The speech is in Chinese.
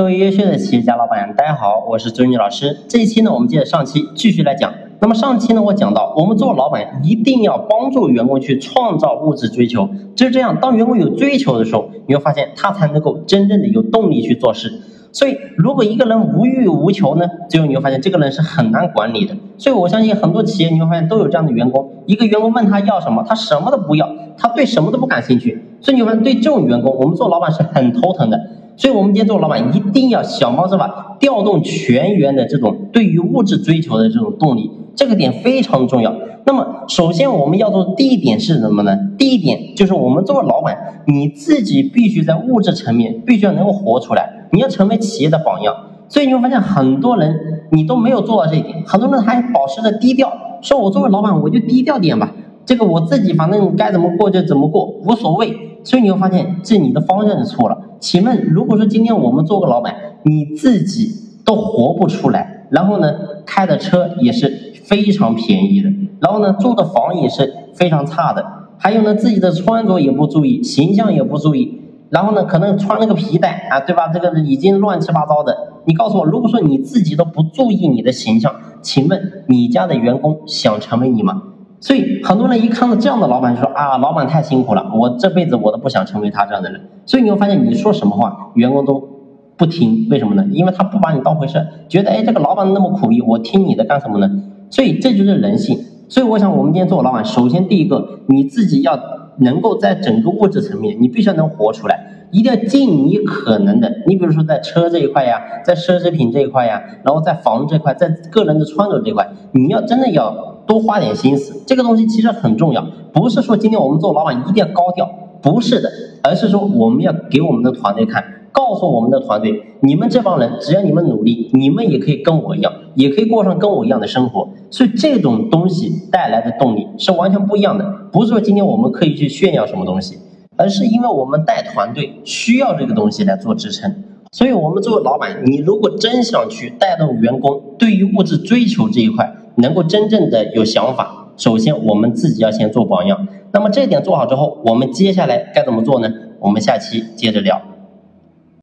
各位优秀的企业家老板，大家好，我是周云老师。这一期呢，我们接着上期继续来讲。那么上期呢，我讲到，我们做老板一定要帮助员工去创造物质追求，只有这样，当员工有追求的时候，你会发现他才能够真正的有动力去做事。所以，如果一个人无欲无求呢，最后你会发现这个人是很难管理的。所以我相信很多企业你会发现都有这样的员工，一个员工问他要什么，他什么都不要，他对什么都不感兴趣。所以你会发现对这种员工，我们做老板是很头疼的。所以，我们今天做老板一定要想方设法调动全员的这种对于物质追求的这种动力，这个点非常重要。那么，首先我们要做的第一点是什么呢？第一点就是我们作为老板，你自己必须在物质层面必须要能够活出来，你要成为企业的榜样。所以你会发现，很多人你都没有做到这一点，很多人还保持着低调，说我作为老板我就低调点吧，这个我自己反正该怎么过就怎么过，无所谓。所以你会发现，这你的方向是错了。请问，如果说今天我们做个老板，你自己都活不出来，然后呢，开的车也是非常便宜的，然后呢，住的房也是非常差的，还有呢，自己的穿着也不注意，形象也不注意，然后呢，可能穿了个皮带啊，对吧？这个已经乱七八糟的。你告诉我，如果说你自己都不注意你的形象，请问你家的员工想成为你吗？所以很多人一看到这样的老板，就说啊，老板太辛苦了，我这辈子我都不想成为他这样的人。所以你会发现，你说什么话，员工都不听，为什么呢？因为他不把你当回事，觉得哎，这个老板那么苦逼，我听你的干什么呢？所以这就是人性。所以我想，我们今天做老板，首先第一个，你自己要能够在整个物质层面，你必须要能活出来，一定要尽你可能的。你比如说在车这一块呀，在奢侈品这一块呀，然后在房这块，在个人的穿着这块，你要真的要。多花点心思，这个东西其实很重要。不是说今天我们做老板一定要高调，不是的，而是说我们要给我们的团队看，告诉我们的团队，你们这帮人只要你们努力，你们也可以跟我一样，也可以过上跟我一样的生活。所以这种东西带来的动力是完全不一样的。不是说今天我们可以去炫耀什么东西，而是因为我们带团队需要这个东西来做支撑。所以，我们作为老板，你如果真想去带动员工对于物质追求这一块，能够真正的有想法，首先我们自己要先做榜样。那么这一点做好之后，我们接下来该怎么做呢？我们下期接着聊。